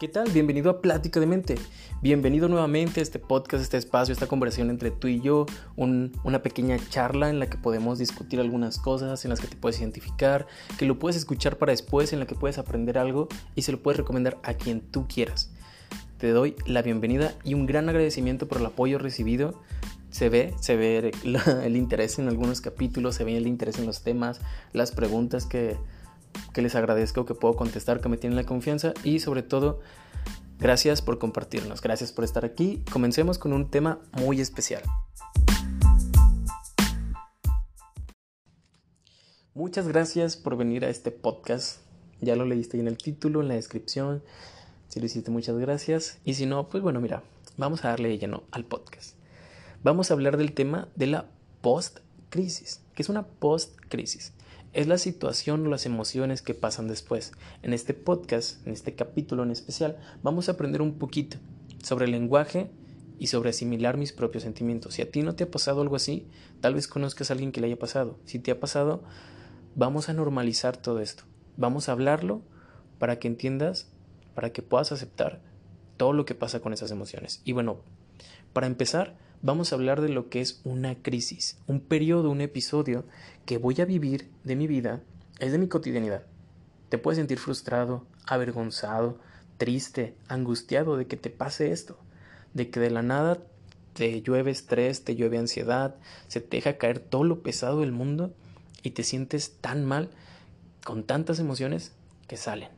¿Qué tal? Bienvenido a Plática de Mente. Bienvenido nuevamente a este podcast, este espacio, esta conversación entre tú y yo, una pequeña charla en la que podemos discutir algunas cosas, en las que te puedes identificar, que lo puedes escuchar para después, en la que puedes aprender algo y se lo puedes recomendar a quien tú quieras. Te doy la bienvenida y un gran agradecimiento por el apoyo recibido. Se ve, se ve el interés en algunos capítulos, se ve el interés en los temas, las preguntas que, que les agradezco que puedo contestar, que me tienen la confianza y sobre todo gracias por compartirnos, gracias por estar aquí. Comencemos con un tema muy especial. Muchas gracias por venir a este podcast. Ya lo leíste en el título, en la descripción. Si lo hiciste, muchas gracias. Y si no, pues bueno, mira, vamos a darle lleno al podcast. Vamos a hablar del tema de la post-crisis. ¿Qué es una post-crisis? Es la situación o las emociones que pasan después. En este podcast, en este capítulo en especial, vamos a aprender un poquito sobre el lenguaje y sobre asimilar mis propios sentimientos. Si a ti no te ha pasado algo así, tal vez conozcas a alguien que le haya pasado. Si te ha pasado, vamos a normalizar todo esto. Vamos a hablarlo para que entiendas, para que puedas aceptar todo lo que pasa con esas emociones. Y bueno, para empezar, vamos a hablar de lo que es una crisis, un periodo, un episodio que voy a vivir de mi vida, es de mi cotidianidad. Te puedes sentir frustrado, avergonzado, triste, angustiado de que te pase esto, de que de la nada te llueve estrés, te llueve ansiedad, se te deja caer todo lo pesado del mundo y te sientes tan mal con tantas emociones que salen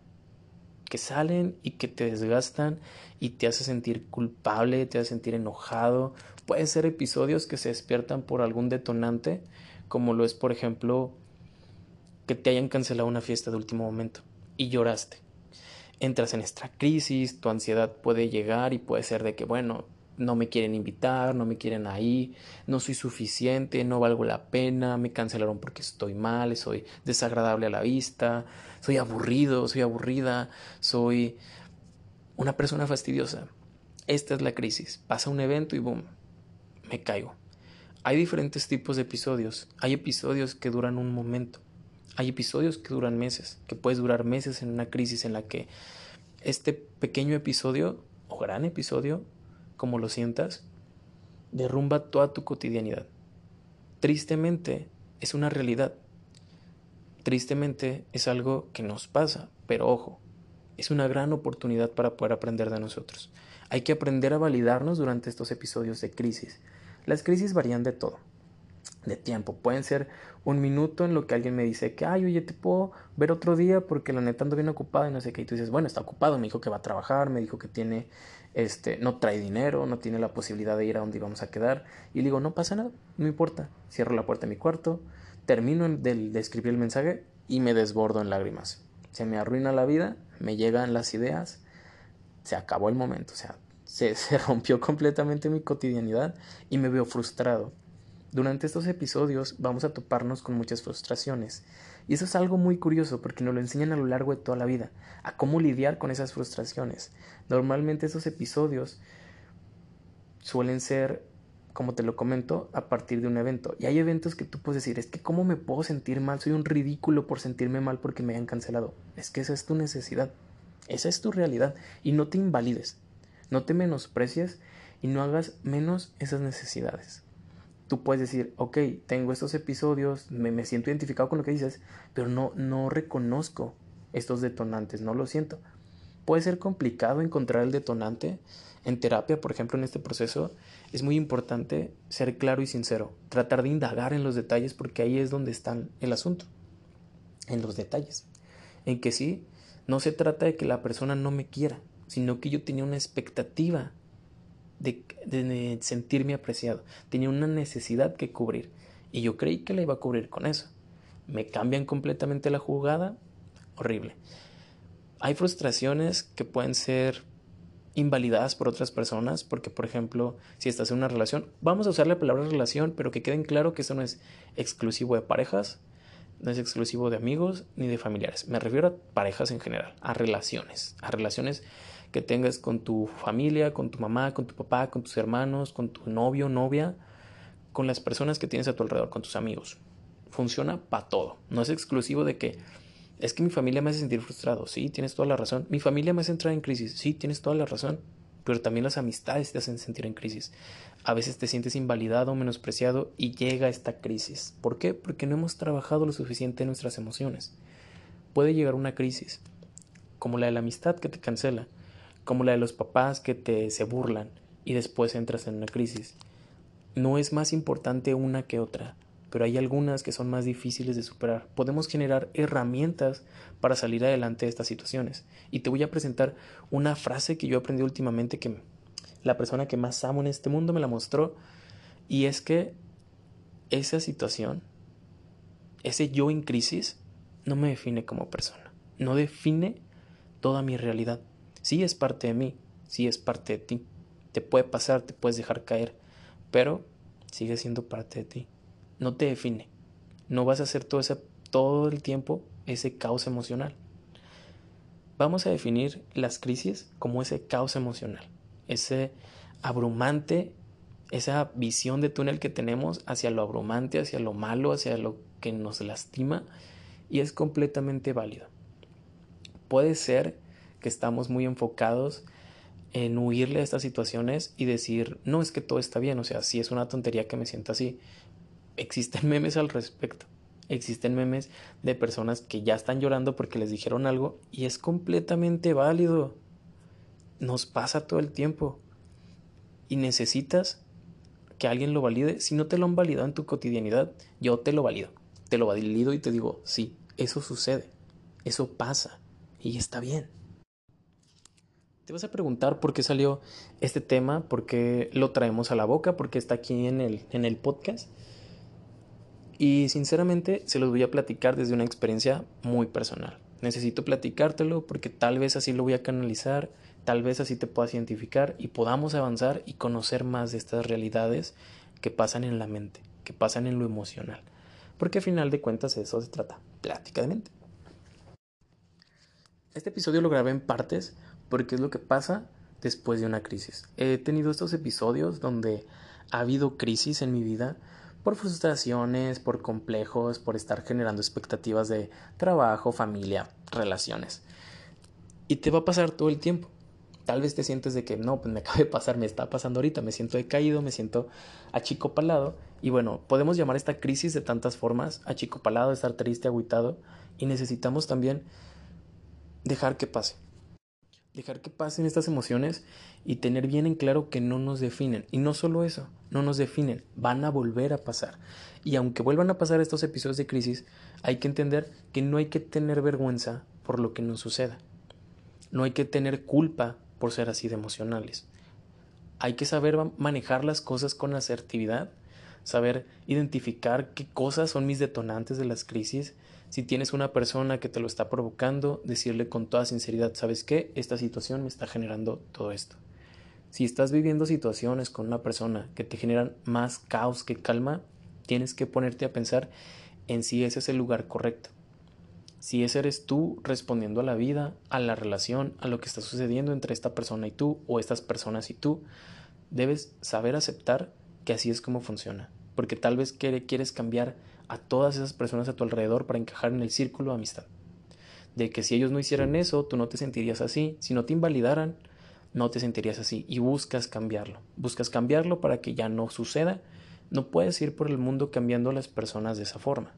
que salen y que te desgastan y te hace sentir culpable, te hace sentir enojado. Puede ser episodios que se despiertan por algún detonante, como lo es, por ejemplo, que te hayan cancelado una fiesta de último momento y lloraste. Entras en esta crisis, tu ansiedad puede llegar y puede ser de que, bueno, no me quieren invitar, no me quieren ahí, no soy suficiente, no valgo la pena, me cancelaron porque estoy mal, soy desagradable a la vista, soy aburrido, soy aburrida, soy una persona fastidiosa. Esta es la crisis. Pasa un evento y boom, me caigo. Hay diferentes tipos de episodios. Hay episodios que duran un momento. Hay episodios que duran meses, que puedes durar meses en una crisis en la que este pequeño episodio o gran episodio como lo sientas, derrumba toda tu cotidianidad. Tristemente es una realidad. Tristemente es algo que nos pasa, pero ojo, es una gran oportunidad para poder aprender de nosotros. Hay que aprender a validarnos durante estos episodios de crisis. Las crisis varían de todo de tiempo. Pueden ser un minuto en lo que alguien me dice que, ay, oye, te puedo ver otro día porque la neta ando bien ocupado y no sé qué. Y tú dices, bueno, está ocupado, me dijo que va a trabajar, me dijo que tiene, este, no trae dinero, no tiene la posibilidad de ir a donde íbamos a quedar. Y le digo, no pasa nada, no importa. Cierro la puerta de mi cuarto, termino de, de escribir el mensaje y me desbordo en lágrimas. Se me arruina la vida, me llegan las ideas, se acabó el momento, o sea, se, rompió completamente mi cotidianidad y me veo frustrado durante estos episodios vamos a toparnos con muchas frustraciones. Y eso es algo muy curioso porque nos lo enseñan a lo largo de toda la vida, a cómo lidiar con esas frustraciones. Normalmente esos episodios suelen ser, como te lo comento, a partir de un evento. Y hay eventos que tú puedes decir, es que cómo me puedo sentir mal, soy un ridículo por sentirme mal porque me hayan cancelado. Es que esa es tu necesidad, esa es tu realidad. Y no te invalides, no te menosprecies y no hagas menos esas necesidades tú puedes decir, ok, tengo estos episodios, me, me, siento identificado con lo que dices, pero no, no reconozco estos detonantes, no lo siento. Puede ser complicado encontrar el detonante. En terapia, por ejemplo, en este proceso, es muy importante ser claro y sincero, tratar de indagar en los detalles porque ahí es donde está el asunto, en los detalles. En que sí, no se trata de que la persona no me quiera, sino que yo tenía una expectativa de, sentirme apreciado. Tenía una necesidad que cubrir y yo creí que la iba a cubrir con eso. Me cambian completamente la jugada, horrible. Hay frustraciones que pueden ser invalidadas por otras personas, porque por ejemplo, si estás en una relación, vamos a usar la palabra relación, pero que queden claro que eso no es exclusivo de parejas, no es exclusivo de amigos ni de familiares. Me refiero a parejas en general, a relaciones, a relaciones que tengas con tu familia, con tu mamá, con tu papá, con tus hermanos, con tu novio, novia, con las personas que tienes a tu alrededor, con tus amigos. Funciona para todo. No es exclusivo de que Es que mi familia me hace sentir frustrado. Sí, tienes toda la razón. Mi familia me hace entrar en crisis. Sí, tienes toda la razón. Pero también las amistades te hacen sentir en crisis. A veces te sientes invalidado, menospreciado y llega esta crisis. ¿Por qué? Porque no hemos trabajado lo suficiente en nuestras emociones. Puede llegar una crisis, como la de la amistad que te cancela, como la de los papás que te se burlan y después entras en una crisis. No es más importante una que otra, pero hay algunas que son más difíciles de superar. Podemos generar herramientas para salir adelante de estas situaciones. Y te voy a presentar una frase que yo aprendí últimamente que la persona que más amo en este mundo me la mostró. Y es que esa situación, ese yo en crisis, no me define como persona. No define toda mi realidad. Sí es parte de mí, sí es parte de ti te puede pasar, te puedes dejar caer, pero sigue siendo parte de ti. No te define. No vas a hacer todo, ese, todo el tiempo ese caos emocional. Vamos a definir las crisis como ese caos emocional, ese abrumante, esa visión de túnel que tenemos hacia lo abrumante, hacia lo malo, hacia lo que nos lastima, y es completamente válido. Puede ser que estamos muy enfocados en huirle a estas situaciones y decir, no es que todo está bien, o sea, si es una tontería que me sienta así. Existen memes al respecto. Existen memes de personas que ya están llorando porque les dijeron algo y es completamente válido. Nos pasa todo el tiempo. Y necesitas que alguien lo valide. Si no te lo han validado en tu cotidianidad, yo te lo valido. Te lo valido y te digo, sí, eso sucede. Eso pasa. Y está bien. Te vas a preguntar por qué salió este tema, por qué lo traemos a la boca, por qué está aquí en el, en el podcast. Y sinceramente se los voy a platicar desde una experiencia muy personal. Necesito platicártelo porque tal vez así lo voy a canalizar, tal vez así te puedas identificar y podamos avanzar y conocer más de estas realidades que pasan en la mente, que pasan en lo emocional. Porque a final de cuentas eso se trata, plática de mente. Este episodio lo grabé en partes porque es lo que pasa después de una crisis. He tenido estos episodios donde ha habido crisis en mi vida por frustraciones, por complejos, por estar generando expectativas de trabajo, familia, relaciones. Y te va a pasar todo el tiempo. Tal vez te sientes de que no, pues me acaba de pasar, me está pasando ahorita, me siento decaído, me siento achicopalado. Y bueno, podemos llamar esta crisis de tantas formas, achicopalado, estar triste, aguitado. Y necesitamos también dejar que pase dejar que pasen estas emociones y tener bien en claro que no nos definen. Y no solo eso, no nos definen, van a volver a pasar. Y aunque vuelvan a pasar estos episodios de crisis, hay que entender que no hay que tener vergüenza por lo que nos suceda. No hay que tener culpa por ser así de emocionales. Hay que saber manejar las cosas con asertividad, saber identificar qué cosas son mis detonantes de las crisis si tienes una persona que te lo está provocando, decirle con toda sinceridad, ¿sabes qué? Esta situación me está generando todo esto. Si estás viviendo situaciones con una persona que te generan más caos que calma, tienes que ponerte a pensar en si ese es el lugar correcto. Si ese eres tú respondiendo a la vida, a la relación, a lo que está sucediendo entre esta persona y tú o estas personas y tú, debes saber aceptar que así es como funciona. Porque tal vez quieres cambiar a todas esas personas a tu alrededor para encajar en el círculo de amistad. De que si ellos no hicieran eso, tú no te sentirías así. Si no te invalidaran, no te sentirías así. Y buscas cambiarlo. Buscas cambiarlo para que ya no suceda. No puedes ir por el mundo cambiando a las personas de esa forma.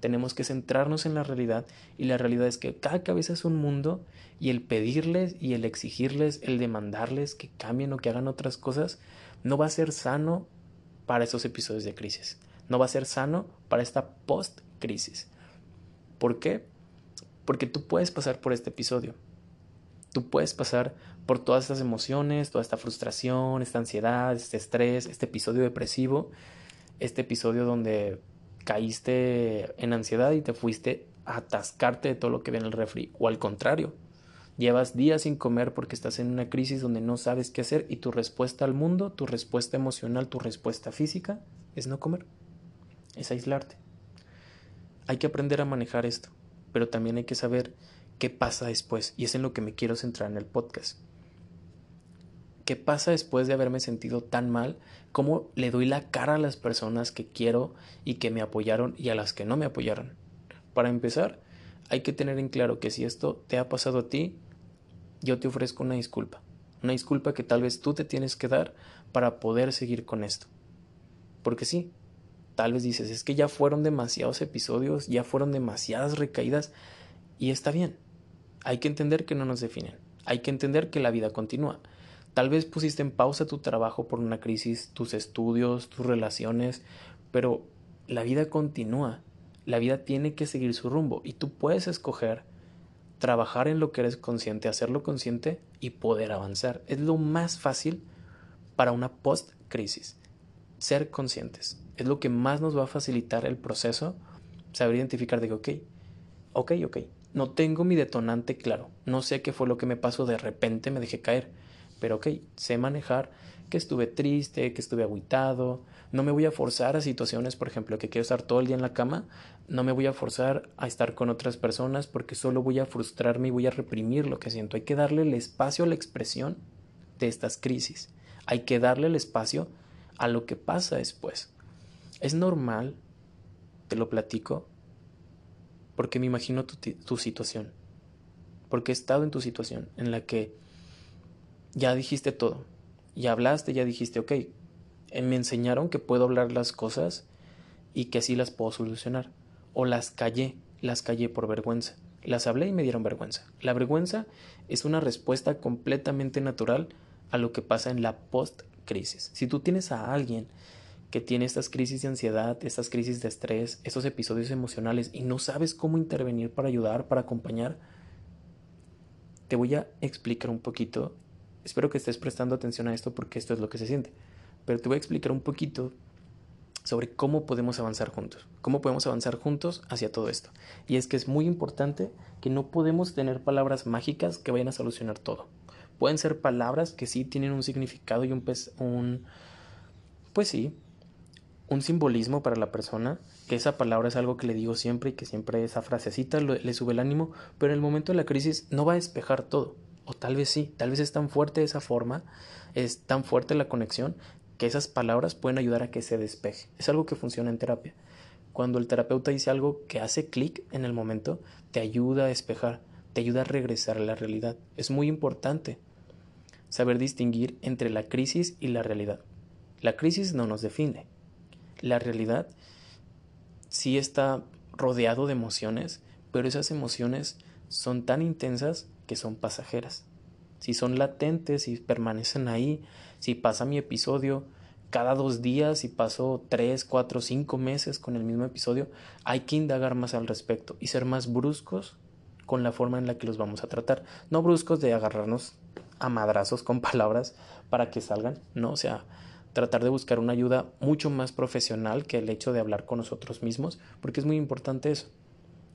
Tenemos que centrarnos en la realidad y la realidad es que cada cabeza es un mundo y el pedirles y el exigirles, el demandarles que cambien o que hagan otras cosas, no va a ser sano para esos episodios de crisis no va a ser sano para esta post-crisis. ¿Por qué? Porque tú puedes pasar por este episodio. Tú puedes pasar por todas estas emociones, toda esta frustración, esta ansiedad, este estrés, este episodio depresivo, este episodio donde caíste en ansiedad y te fuiste a atascarte de todo lo que ve en el refri. O al contrario, llevas días sin comer porque estás en una crisis donde no sabes qué hacer y tu respuesta al mundo, tu respuesta emocional, tu respuesta física es no comer es aislarte. Hay que aprender a manejar esto, pero también hay que saber qué pasa después, y es en lo que me quiero centrar en el podcast. ¿Qué pasa después de haberme sentido tan mal? ¿Cómo le doy la cara a las personas que quiero y que me apoyaron y a las que no me apoyaron? Para empezar, hay que tener en claro que si esto te ha pasado a ti, yo te ofrezco una disculpa. Una disculpa que tal vez tú te tienes que dar para poder seguir con esto. Porque sí, tal vez dices, es que ya fueron demasiados episodios, ya fueron demasiadas recaídas y está bien. Hay que entender que no nos definen. Hay que entender que la vida continúa. Tal vez pusiste en pausa tu trabajo por una crisis, tus estudios, tus relaciones, pero la vida continúa. La vida tiene que seguir su rumbo y tú puedes escoger trabajar en lo que eres consciente, hacerlo consciente y poder avanzar. Es lo más fácil para una post-crisis. Ser conscientes. Es lo que más nos va a facilitar el proceso. Saber identificar de que, ok, ok, ok, no tengo mi detonante claro. No sé qué fue lo que me pasó, de repente me dejé caer. Pero ok, sé manejar que estuve triste, que estuve aguitado. No me voy a forzar a situaciones, por ejemplo, que quiero estar todo el día en la cama. No me voy a forzar a estar con otras personas porque solo voy a frustrarme y voy a reprimir lo que siento. Hay que darle el espacio a la expresión de estas crisis. Hay que darle el espacio a lo que pasa después. Es normal, te lo platico, porque me imagino tu, tu situación. Porque he estado en tu situación en la que ya dijiste todo, ya hablaste, ya dijiste, ok, eh, me enseñaron que puedo hablar las cosas y que así las puedo solucionar. O las callé, las callé por vergüenza. Las hablé y me dieron vergüenza. La vergüenza es una respuesta completamente natural a lo que pasa en la post-crisis. Si tú tienes a alguien que tiene estas crisis de ansiedad, estas crisis de estrés, estos episodios emocionales y no sabes cómo intervenir para ayudar, para acompañar, te voy a explicar un poquito Espero que estés prestando atención a esto porque esto es lo que se siente. Pero te voy a explicar un poquito sobre cómo podemos avanzar juntos, cómo podemos avanzar juntos hacia todo esto. Y es que es muy importante que no podemos tener palabras mágicas que vayan a solucionar todo. Pueden ser palabras que sí tienen un significado y un, pues sí, un simbolismo para la persona, que esa palabra es algo que le digo siempre y que siempre esa frasecita le sube el ánimo, pero en el momento de la crisis no va a despejar todo. O tal vez sí, tal vez es tan fuerte esa forma, es tan fuerte la conexión, que esas palabras pueden ayudar a que se despeje. Es algo que funciona en terapia. Cuando el terapeuta dice algo que hace clic en el momento, te ayuda a despejar, te ayuda a regresar a la realidad. Es muy importante saber distinguir entre la crisis y la realidad. La crisis no nos define. La realidad sí está rodeado de emociones, pero esas emociones son tan intensas que son pasajeras. Si son latentes, si permanecen ahí, si pasa mi episodio cada dos días, si paso tres, cuatro, cinco meses con el mismo episodio, hay que indagar más al respecto y ser más bruscos con la forma en la que los vamos a tratar. No bruscos de agarrarnos a madrazos con palabras para que salgan, no, o sea, tratar de buscar una ayuda mucho más profesional que el hecho de hablar con nosotros mismos, porque es muy importante eso,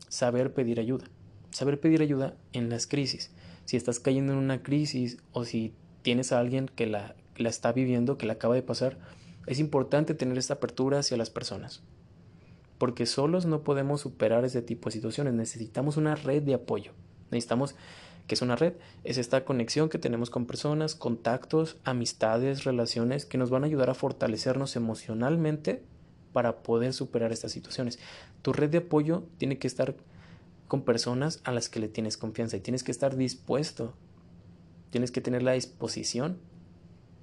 saber pedir ayuda saber pedir ayuda en las crisis. Si estás cayendo en una crisis o si tienes a alguien que la, la está viviendo, que la acaba de pasar, es importante tener esta apertura hacia las personas. Porque solos no podemos superar ese tipo de situaciones. Necesitamos una red de apoyo. Necesitamos, que es una red? Es esta conexión que tenemos con personas, contactos, amistades, relaciones que nos van a ayudar a fortalecernos emocionalmente para poder superar estas situaciones. Tu red de apoyo tiene que estar con personas a las que le tienes confianza y tienes que estar dispuesto, tienes que tener la disposición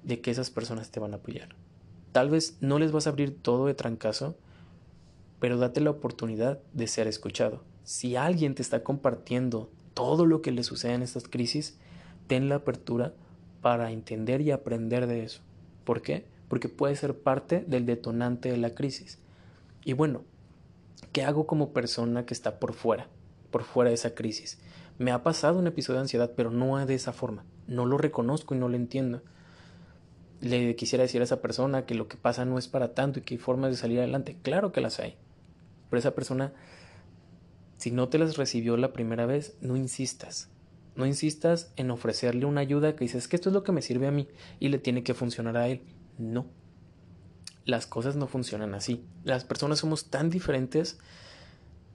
de que esas personas te van a apoyar. Tal vez no les vas a abrir todo de trancazo, pero date la oportunidad de ser escuchado. Si alguien te está compartiendo todo lo que le sucede en estas crisis, ten la apertura para entender y aprender de eso. ¿Por qué? Porque puede ser parte del detonante de la crisis. Y bueno, ¿qué hago como persona que está por fuera? por fuera de esa crisis. Me ha pasado un episodio de ansiedad, pero no de esa forma. No lo reconozco y no lo entiendo. Le quisiera decir a esa persona que lo que pasa no es para tanto y que hay formas de salir adelante. Claro que las hay. Pero esa persona, si no te las recibió la primera vez, no insistas. No insistas en ofrecerle una ayuda que dices que esto es lo que me sirve a mí y le tiene que funcionar a él. No. Las cosas no funcionan así. Las personas somos tan diferentes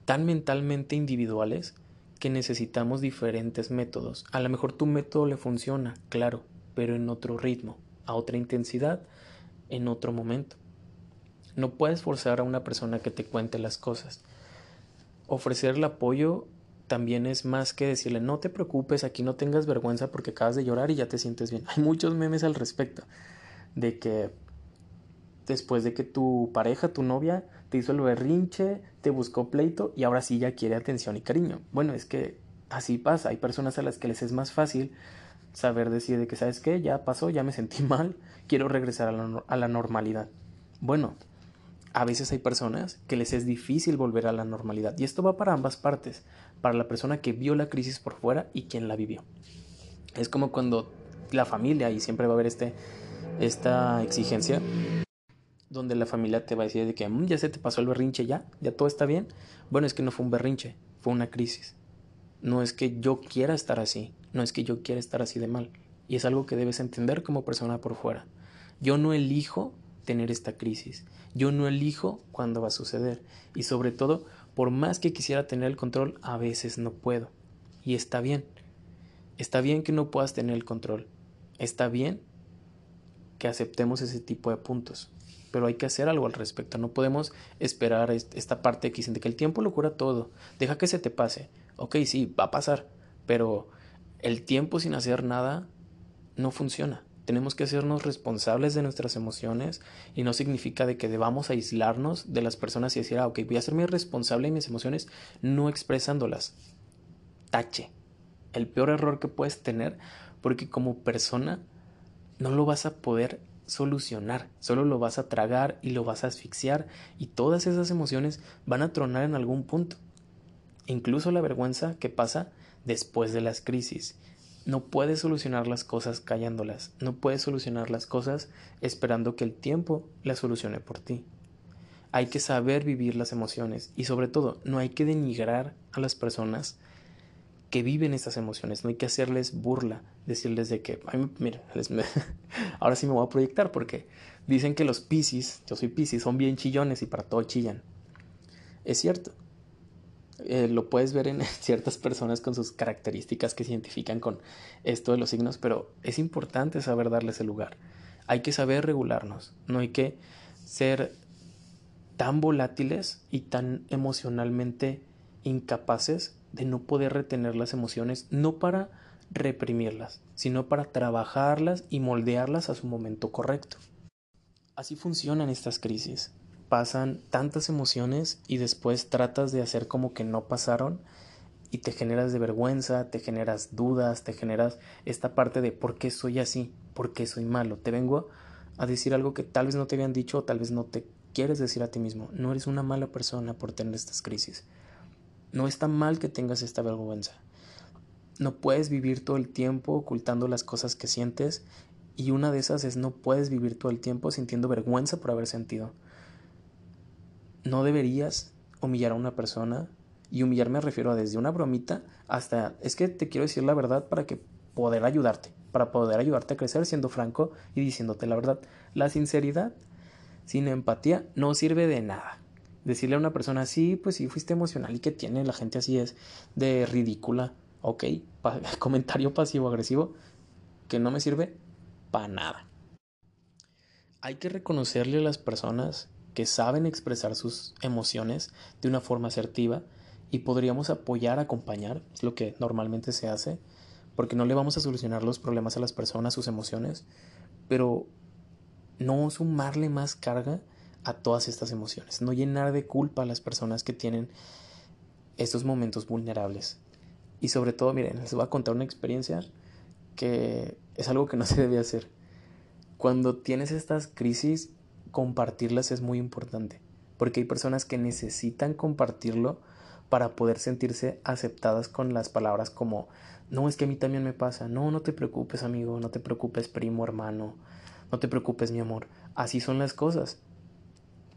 tan mentalmente individuales que necesitamos diferentes métodos. A lo mejor tu método le funciona, claro, pero en otro ritmo, a otra intensidad, en otro momento. No puedes forzar a una persona que te cuente las cosas. Ofrecer el apoyo también es más que decirle no te preocupes, aquí no tengas vergüenza porque acabas de llorar y ya te sientes bien. Hay muchos memes al respecto de que después de que tu pareja, tu novia, te hizo el berrinche, te buscó pleito y ahora sí ya quiere atención y cariño. Bueno, es que así pasa. Hay personas a las que les es más fácil saber decir de que, ¿sabes qué? Ya pasó, ya me sentí mal, quiero regresar a la, a la normalidad. Bueno, a veces hay personas que les es difícil volver a la normalidad y esto va para ambas partes, para la persona que vio la crisis por fuera y quien la vivió. Es como cuando la familia, y siempre va a haber este, esta exigencia, donde la familia te va a decir de que mm, ya se te pasó el berrinche, ya, ya todo está bien. Bueno, es que no fue un berrinche, fue una crisis. No es que yo quiera estar así, no es que yo quiera estar así de mal. Y es algo que debes entender como persona por fuera. Yo no elijo tener esta crisis. Yo no elijo cuándo va a suceder. Y sobre todo, por más que quisiera tener el control, a veces no puedo. Y está bien. Está bien que no puedas tener el control. Está bien que aceptemos ese tipo de puntos pero hay que hacer algo al respecto. No podemos esperar esta parte que dicen de que el tiempo lo cura todo. Deja que se te pase. Ok, sí, va a pasar, pero el tiempo sin hacer nada no funciona. Tenemos que hacernos responsables de nuestras emociones y no significa de que debamos aislarnos de las personas y decir, ah, ok, voy a hacerme responsable de mis emociones no expresándolas. Tache. El peor error que puedes tener porque como persona no lo vas a poder solucionar, solo lo vas a tragar y lo vas a asfixiar y todas esas emociones van a tronar en algún punto. Incluso la vergüenza que pasa después de las crisis. No puedes solucionar las cosas callándolas, no puedes solucionar las cosas esperando que el tiempo las solucione por ti. Hay que saber vivir las emociones y sobre todo no hay que denigrar a las personas que viven estas emociones, no hay que hacerles burla, decirles de que, ay, miren, ahora sí me voy a proyectar porque dicen que los piscis, yo soy piscis, son bien chillones y para todo chillan. Es cierto, eh, lo puedes ver en ciertas personas con sus características que se identifican con esto de los signos, pero es importante saber darles el lugar. Hay que saber regularnos, no hay que ser tan volátiles y tan emocionalmente incapaces de no poder retener las emociones, no para reprimirlas, sino para trabajarlas y moldearlas a su momento correcto. Así funcionan estas crisis. Pasan tantas emociones y después tratas de hacer como que no pasaron y te generas de vergüenza, te generas dudas, te generas esta parte de por qué soy así, por qué soy malo. Te vengo a decir algo que tal vez no te habían dicho o tal vez no te quieres decir a ti mismo. No eres una mala persona por tener estas crisis. No está mal que tengas esta vergüenza. No puedes vivir todo el tiempo ocultando las cosas que sientes y una de esas es no puedes vivir todo el tiempo sintiendo vergüenza por haber sentido. No deberías humillar a una persona y humillar me refiero a desde una bromita hasta es que te quiero decir la verdad para que poder ayudarte, para poder ayudarte a crecer siendo franco y diciéndote la verdad. La sinceridad sin empatía no sirve de nada decirle a una persona, sí, pues sí, fuiste emocional y que tiene, la gente así es, de ridícula, ok, comentario pasivo-agresivo, que no me sirve para nada. Hay que reconocerle a las personas que saben expresar sus emociones de una forma asertiva y podríamos apoyar, acompañar, es lo que normalmente se hace, porque no le vamos a solucionar los problemas a las personas, sus emociones, pero no sumarle más carga a todas estas emociones, no llenar de culpa a las personas que tienen estos momentos vulnerables. Y sobre todo, miren, les voy a contar una experiencia que es algo que no se debe hacer. Cuando tienes estas crisis, compartirlas es muy importante, porque hay personas que necesitan compartirlo para poder sentirse aceptadas con las palabras como, no, es que a mí también me pasa, no, no te preocupes amigo, no te preocupes primo, hermano, no te preocupes mi amor, así son las cosas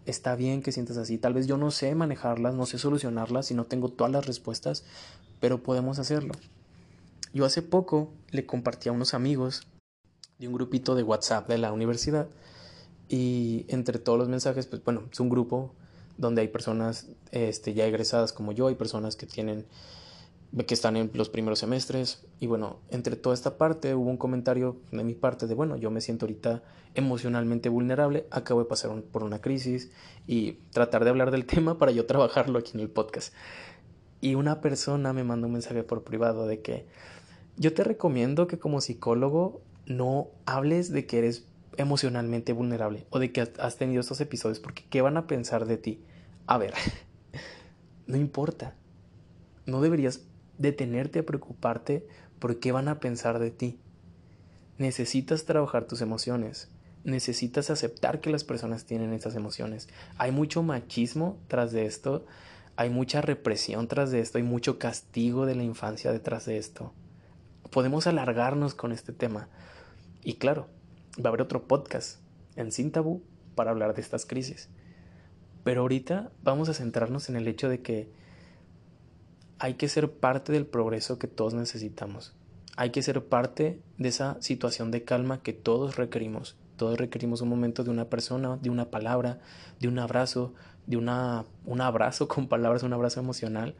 está bien que sientas así. Tal vez yo no sé manejarlas, no sé solucionarlas y no tengo todas las respuestas, pero podemos hacerlo. Yo hace poco le compartí a unos amigos de un grupito de WhatsApp de la universidad y entre todos los mensajes, pues bueno, es un grupo donde hay personas este, ya egresadas como yo, hay personas que tienen que están en los primeros semestres y bueno, entre toda esta parte hubo un comentario de mi parte de bueno, yo me siento ahorita emocionalmente vulnerable, acabo de pasar por una crisis y tratar de hablar del tema para yo trabajarlo aquí en el podcast. Y una persona me mandó un mensaje por privado de que yo te recomiendo que como psicólogo no hables de que eres emocionalmente vulnerable o de que has tenido estos episodios porque ¿qué van a pensar de ti? A ver, no importa. No deberías detenerte a preocuparte por qué van a pensar de ti. Necesitas trabajar tus emociones. Necesitas aceptar que las personas tienen esas emociones. Hay mucho machismo tras de esto. Hay mucha represión tras de esto. Hay mucho castigo de la infancia detrás de esto. Podemos alargarnos con este tema. Y claro, va a haber otro podcast en Sin Tabú para hablar de estas crisis. Pero ahorita vamos a centrarnos en el hecho de que hay que ser parte del progreso que todos necesitamos. Hay que ser parte de esa situación de calma que todos requerimos. Todos requerimos un momento de una persona, de una palabra, de un abrazo, de una, un abrazo con palabras, un abrazo emocional,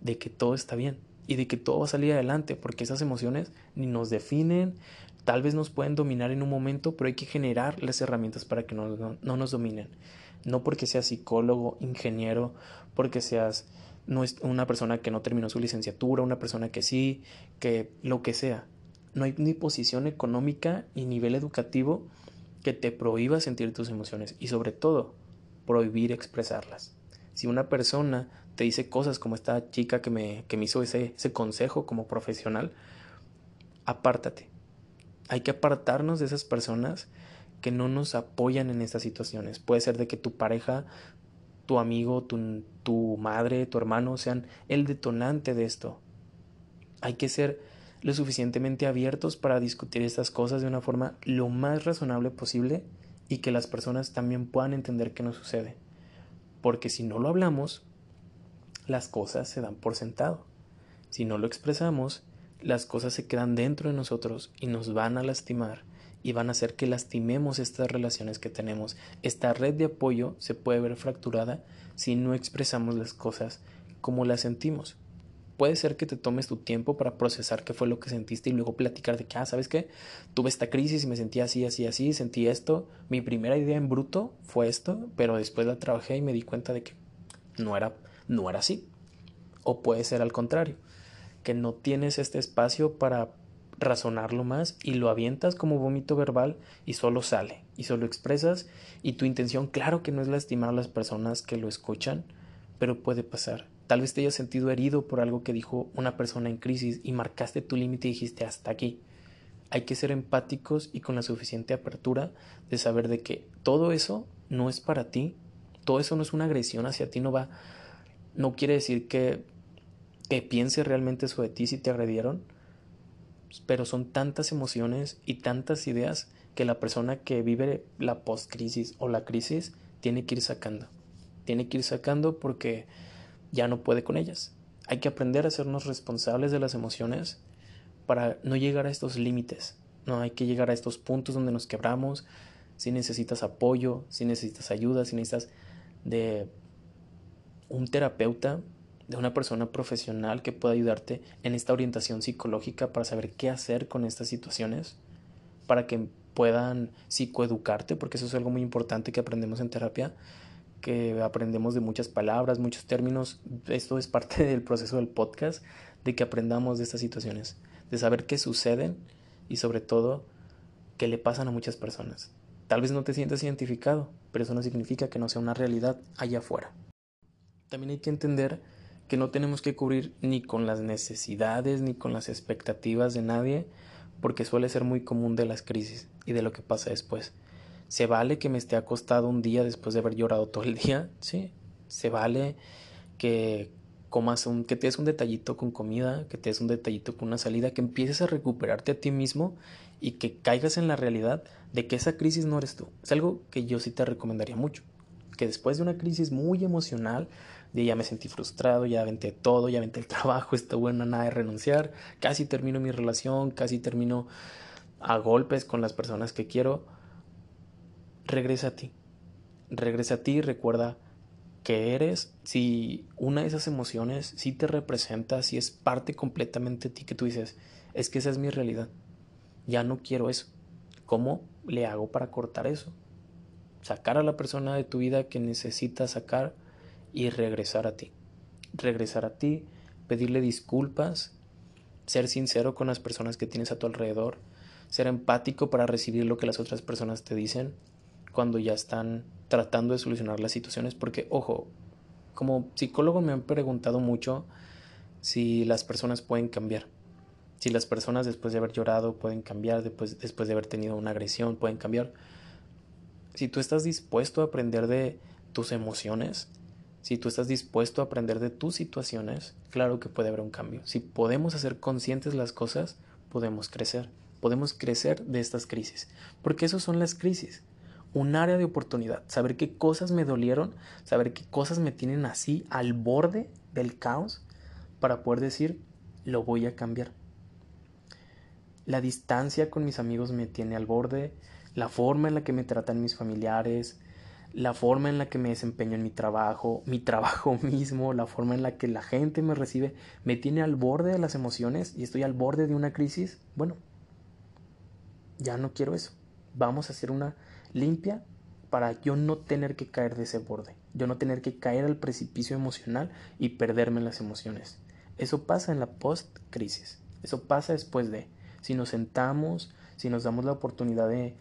de que todo está bien y de que todo va a salir adelante, porque esas emociones ni nos definen, tal vez nos pueden dominar en un momento, pero hay que generar las herramientas para que no, no nos dominen. No porque seas psicólogo, ingeniero, porque seas no es una persona que no terminó su licenciatura, una persona que sí, que lo que sea. No hay ni posición económica ni nivel educativo que te prohíba sentir tus emociones y sobre todo prohibir expresarlas. Si una persona te dice cosas como esta chica que me, que me hizo ese, ese consejo como profesional, apártate. Hay que apartarnos de esas personas que no nos apoyan en estas situaciones. Puede ser de que tu pareja tu amigo, tu, madre, tu hermano sean el detonante de esto. Hay que ser lo suficientemente abiertos para discutir estas cosas de una forma lo más razonable posible y que las personas también puedan entender qué nos sucede. Porque si no lo hablamos, las cosas se dan por sentado. Si no lo expresamos, las cosas se quedan dentro de nosotros y nos van a lastimar y van a hacer que lastimemos estas relaciones que tenemos. Esta red de apoyo se puede ver fracturada si no expresamos las cosas como las sentimos. Puede ser que te tomes tu tiempo para procesar qué fue lo que sentiste y luego platicar de que, ah, ¿sabes qué? Tuve esta crisis y me sentí así, así, así, sentí esto. Mi primera idea en bruto fue esto, pero después la trabajé y me di cuenta de que no era, no era así. O puede ser al contrario, que no tienes este espacio para razonarlo más y lo avientas como vómito verbal y solo sale y solo expresas y tu intención claro que no es lastimar a las personas que lo escuchan, pero puede pasar. Tal vez te hayas sentido herido por algo que dijo una persona en crisis y marcaste tu límite y dijiste hasta aquí. Hay que ser empáticos y con la suficiente apertura de saber de que todo eso no es para ti, todo eso no es una agresión hacia ti, no va, no quiere decir que, que piense realmente de ti si te agredieron, pero son tantas emociones y tantas ideas que la persona que vive la post-crisis o la crisis tiene que ir sacando. Tiene que ir sacando porque ya no puede con ellas. Hay que aprender a hacernos responsables de las emociones para no llegar a estos límites. No hay que llegar a estos puntos donde nos quebramos. Si necesitas apoyo, si necesitas ayuda, si necesitas de un terapeuta, de una persona profesional que pueda ayudarte en esta orientación psicológica para saber qué hacer con estas situaciones, para que puedan psicoeducarte, porque eso es algo muy importante que aprendemos en terapia, que aprendemos de muchas palabras, muchos términos. Esto es parte del proceso del podcast, de que aprendamos de estas situaciones, de saber qué suceden y sobre todo qué le pasan a muchas personas. Tal vez no te sientas identificado, pero eso no significa que no sea una realidad allá afuera. También hay que entender que no tenemos que cubrir ni con las necesidades ni con las expectativas de nadie, porque suele ser muy común de las crisis y de lo que pasa después. ¿Se vale que me esté acostado un día después de haber llorado todo el día? Sí. ¿Se vale que comas un, que te des un detallito con comida, que te des un detallito con una salida, que empieces a recuperarte a ti mismo y que caigas en la realidad de que esa crisis no eres tú? Es algo que yo sí te recomendaría mucho. Que después de una crisis muy emocional, de ya me sentí frustrado, ya aventé todo, ya aventé el trabajo, está bueno, nada de renunciar, casi termino mi relación, casi termino a golpes con las personas que quiero. Regresa a ti, regresa a ti recuerda que eres, si una de esas emociones si te representa, si es parte completamente de ti que tú dices, es que esa es mi realidad, ya no quiero eso. ¿Cómo le hago para cortar eso? Sacar a la persona de tu vida que necesita sacar y regresar a ti. regresar a ti, pedirle disculpas, ser sincero con las personas que tienes a tu alrededor, ser empático para recibir lo que las otras personas te dicen cuando ya están tratando de solucionar las situaciones, porque ojo, como psicólogo me han preguntado mucho si las personas pueden cambiar. Si las personas después de haber llorado pueden cambiar, después, después de haber tenido una agresión pueden cambiar. Si tú estás dispuesto a aprender de tus emociones, si tú estás dispuesto a aprender de tus situaciones, claro que puede haber un cambio. Si podemos hacer conscientes las cosas, podemos crecer. Podemos crecer de estas crisis. Porque eso son las crisis. Un área de oportunidad. Saber qué cosas me dolieron, saber qué cosas me tienen así al borde del caos para poder decir, lo voy a cambiar. La distancia con mis amigos me tiene al borde, la forma en la que me tratan mis familiares, la forma en la que me desempeño en mi trabajo, mi trabajo mismo, la forma en la que la gente me recibe, me tiene al borde de las emociones y estoy al borde de una crisis, bueno, ya no quiero eso. Vamos a hacer una limpia para yo no tener que caer de ese borde, yo no tener que caer al precipicio emocional y perderme en las emociones. Eso pasa en la post-crisis, eso pasa después de, si nos sentamos, si nos damos la oportunidad de,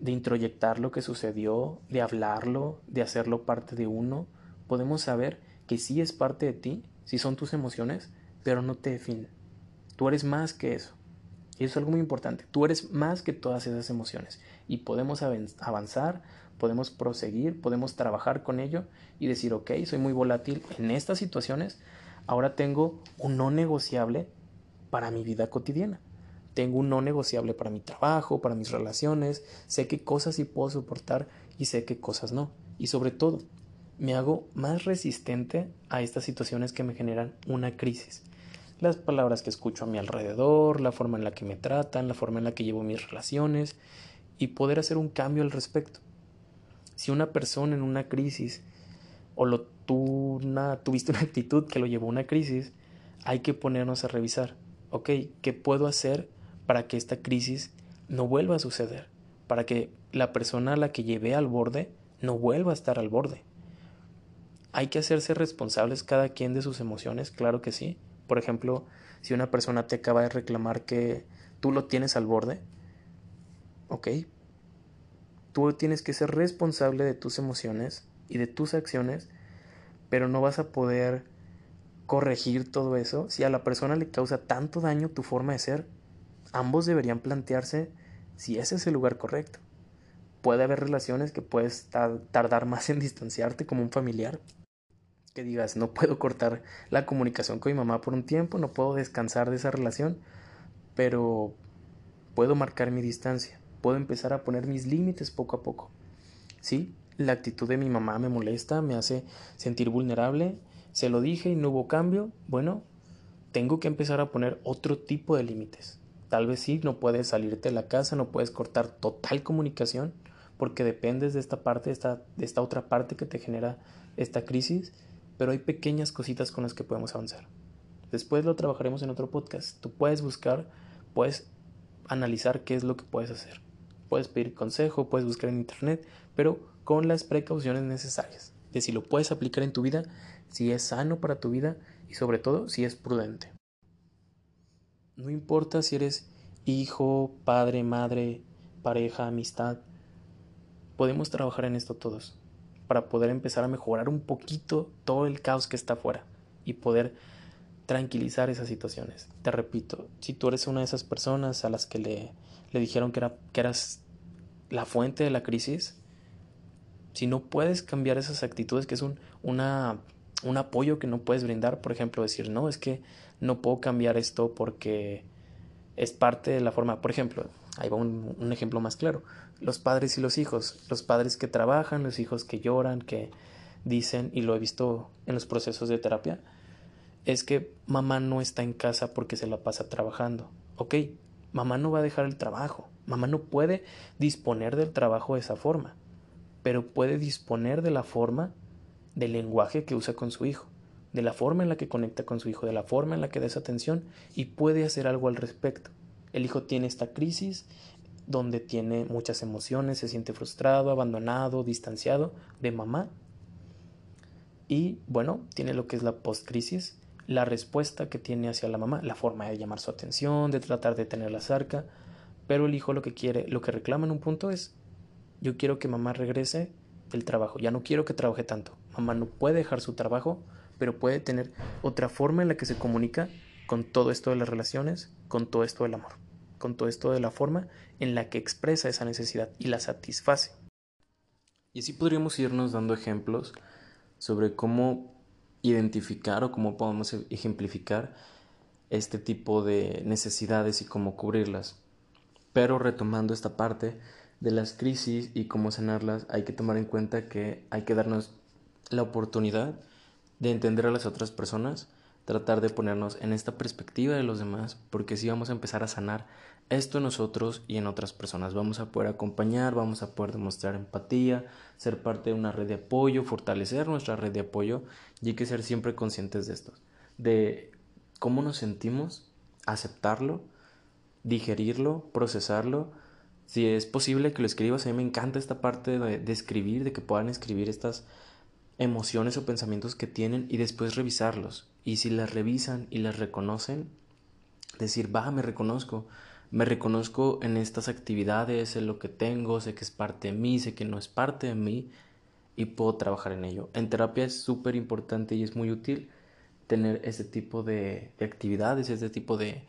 de introyectar lo que sucedió, de hablarlo, de hacerlo parte de uno, podemos saber que sí es parte de ti, sí son tus emociones, pero no te definen. Tú eres más que eso. Y eso es algo muy importante. Tú eres más que todas esas emociones. Y podemos avanzar, podemos proseguir, podemos trabajar con ello y decir, ok, soy muy volátil en estas situaciones, ahora tengo un no negociable para mi vida cotidiana. Tengo un no negociable para mi trabajo, para mis relaciones, sé qué cosas sí puedo soportar y sé qué cosas no. Y sobre todo, me hago más resistente a estas situaciones que me generan una crisis. Las palabras que escucho a mi alrededor, la forma en la que me tratan, la forma en la que llevo mis relaciones y poder hacer un cambio al respecto. Si una persona en una crisis o lo, tuviste una actitud que lo llevó a una crisis, hay que ponernos a revisar, ok, ¿qué puedo hacer para que esta crisis no vuelva a suceder, para que la persona a la que llevé al borde no vuelva a estar al borde. Hay que hacerse responsables cada quien de sus emociones, claro que sí. Por ejemplo, si una persona te acaba de reclamar que tú lo tienes al borde, ok, tú tienes que ser responsable de tus emociones y de tus acciones, pero no vas a poder corregir todo eso si a la persona le causa tanto daño tu forma de ser ambos deberían plantearse si ese es el lugar correcto. Puede haber relaciones que puedes tardar más en distanciarte como un familiar. Que digas, no puedo cortar la comunicación con mi mamá por un tiempo, no puedo descansar de esa relación, pero puedo marcar mi distancia, puedo empezar a poner mis límites poco a poco. Sí, la actitud de mi mamá me molesta, me hace sentir vulnerable, se lo dije y no hubo cambio, bueno, tengo que empezar a poner otro tipo de límites. Tal vez sí, no puedes salirte de la casa, no puedes cortar total comunicación porque dependes de esta parte, de esta, de esta otra parte que te genera esta crisis, pero hay pequeñas cositas con las que podemos avanzar. Después lo trabajaremos en otro podcast. Tú puedes buscar, puedes analizar qué es lo que puedes hacer. Puedes pedir consejo, puedes buscar en internet, pero con las precauciones necesarias. De si lo puedes aplicar en tu vida, si es sano para tu vida y sobre todo si es prudente. No importa si eres hijo, padre, madre, pareja, amistad. Podemos trabajar en esto todos para poder empezar a mejorar un poquito todo el caos que está afuera y poder tranquilizar esas situaciones. Te repito, si tú eres una de esas personas a las que le, le dijeron que, era, que eras la fuente de la crisis, si no puedes cambiar esas actitudes, que es un, una, un apoyo que no puedes brindar, por ejemplo, decir, no, es que no puedo cambiar esto porque es parte de la forma. Por ejemplo, ahí va un, ejemplo más claro. Los padres y los hijos. Los padres que trabajan, los hijos que lloran, que dicen, y lo he visto en los procesos de terapia, es que mamá no está en casa porque se la pasa trabajando. Ok, mamá no va a dejar el trabajo. Mamá no puede disponer del trabajo de esa forma, pero puede disponer de la forma del lenguaje que usa con su hijo de la forma en la que conecta con su hijo, de la forma en la que da esa atención y puede hacer algo al respecto. El hijo tiene esta crisis donde tiene muchas emociones, se siente frustrado, abandonado, distanciado de mamá. Y bueno, tiene lo que es la post-crisis, la respuesta que tiene hacia la mamá, la forma de llamar su atención, de tratar de tenerla cerca, pero el hijo lo que quiere, lo que reclama en un punto es, yo quiero que mamá regrese del trabajo, ya no quiero que trabaje tanto, mamá no puede dejar su trabajo, pero puede tener otra forma en la que se comunica con todo esto de las relaciones, con todo esto del amor, con todo esto de la forma en la que expresa esa necesidad y la satisface. Y así podríamos irnos dando ejemplos sobre cómo identificar o cómo podemos ejemplificar este tipo de necesidades y cómo cubrirlas. Pero retomando esta parte de las crisis y cómo sanarlas, hay que tomar en cuenta que hay que darnos la oportunidad de entender a las otras personas, tratar de ponernos en esta perspectiva de los demás, porque si vamos a empezar a sanar esto en nosotros y en otras personas. Vamos a poder acompañar, vamos a poder demostrar empatía, ser parte de una red de apoyo, fortalecer nuestra red de apoyo y hay que ser siempre conscientes de esto, de cómo nos sentimos, aceptarlo, digerirlo, procesarlo. Si es posible que lo escribas, a mí me encanta esta parte de escribir, de que puedan escribir estas emociones o pensamientos que tienen y después revisarlos. Y si las revisan y las reconocen, decir, va, me reconozco, me reconozco en estas actividades, en lo que tengo, sé que es parte de mí, sé que no es parte de mí y puedo trabajar en ello. En terapia es súper importante y es muy útil tener ese tipo de, actividades, este tipo de,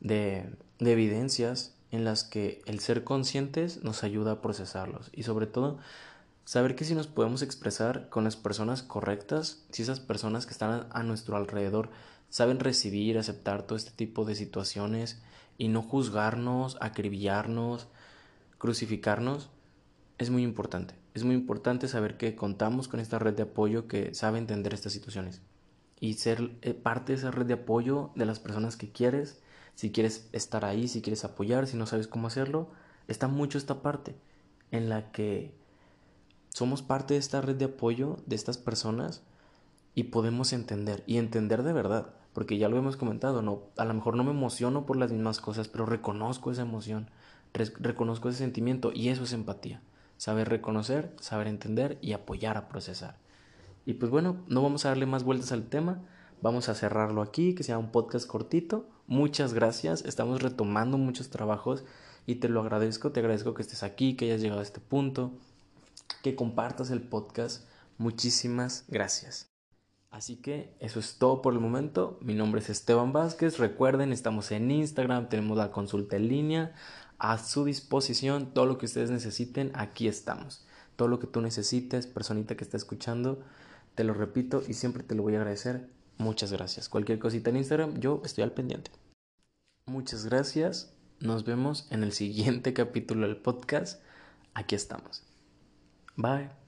de evidencias en las que el ser conscientes nos ayuda a procesarlos y sobre todo saber que si nos podemos expresar con las personas correctas, si esas personas que están a nuestro alrededor saben recibir, aceptar todo este tipo de situaciones, y no juzgarnos, acribillarnos, crucificarnos, es muy importante. Es muy importante saber que contamos con esta red de apoyo que sabe entender estas situaciones y ser eh, parte de esa red de apoyo de las personas que quieres, si quieres estar ahí, si quieres apoyar, si no sabes cómo hacerlo, está mucho esta parte en la que somos parte de esta red de apoyo de estas personas y podemos entender y entender de verdad porque ya lo hemos comentado, no, a lo mejor no me emociono por las mismas cosas, pero reconozco esa emoción, reconozco ese sentimiento y eso es empatía. Saber reconocer, saber entender y apoyar a procesar. Y pues bueno, no vamos a darle más vueltas al tema, vamos a cerrarlo aquí, que sea un podcast cortito. Muchas gracias, estamos retomando muchos trabajos y te lo agradezco, te agradezco que estés aquí, que hayas llegado a este punto, que compartas el podcast. Muchísimas gracias. Así que eso es todo por el momento. Mi nombre es Esteban Vázquez. Recuerden, estamos en Instagram, tenemos la consulta en línea a su disposición. Todo lo que ustedes necesiten, aquí estamos. Todo lo que tú necesites, personita que está escuchando, te lo repito y siempre te lo voy a agradecer. Muchas gracias. Cualquier cosita en Instagram, yo estoy al pendiente. Muchas gracias. Nos vemos en el siguiente capítulo del podcast. Aquí estamos. Bye.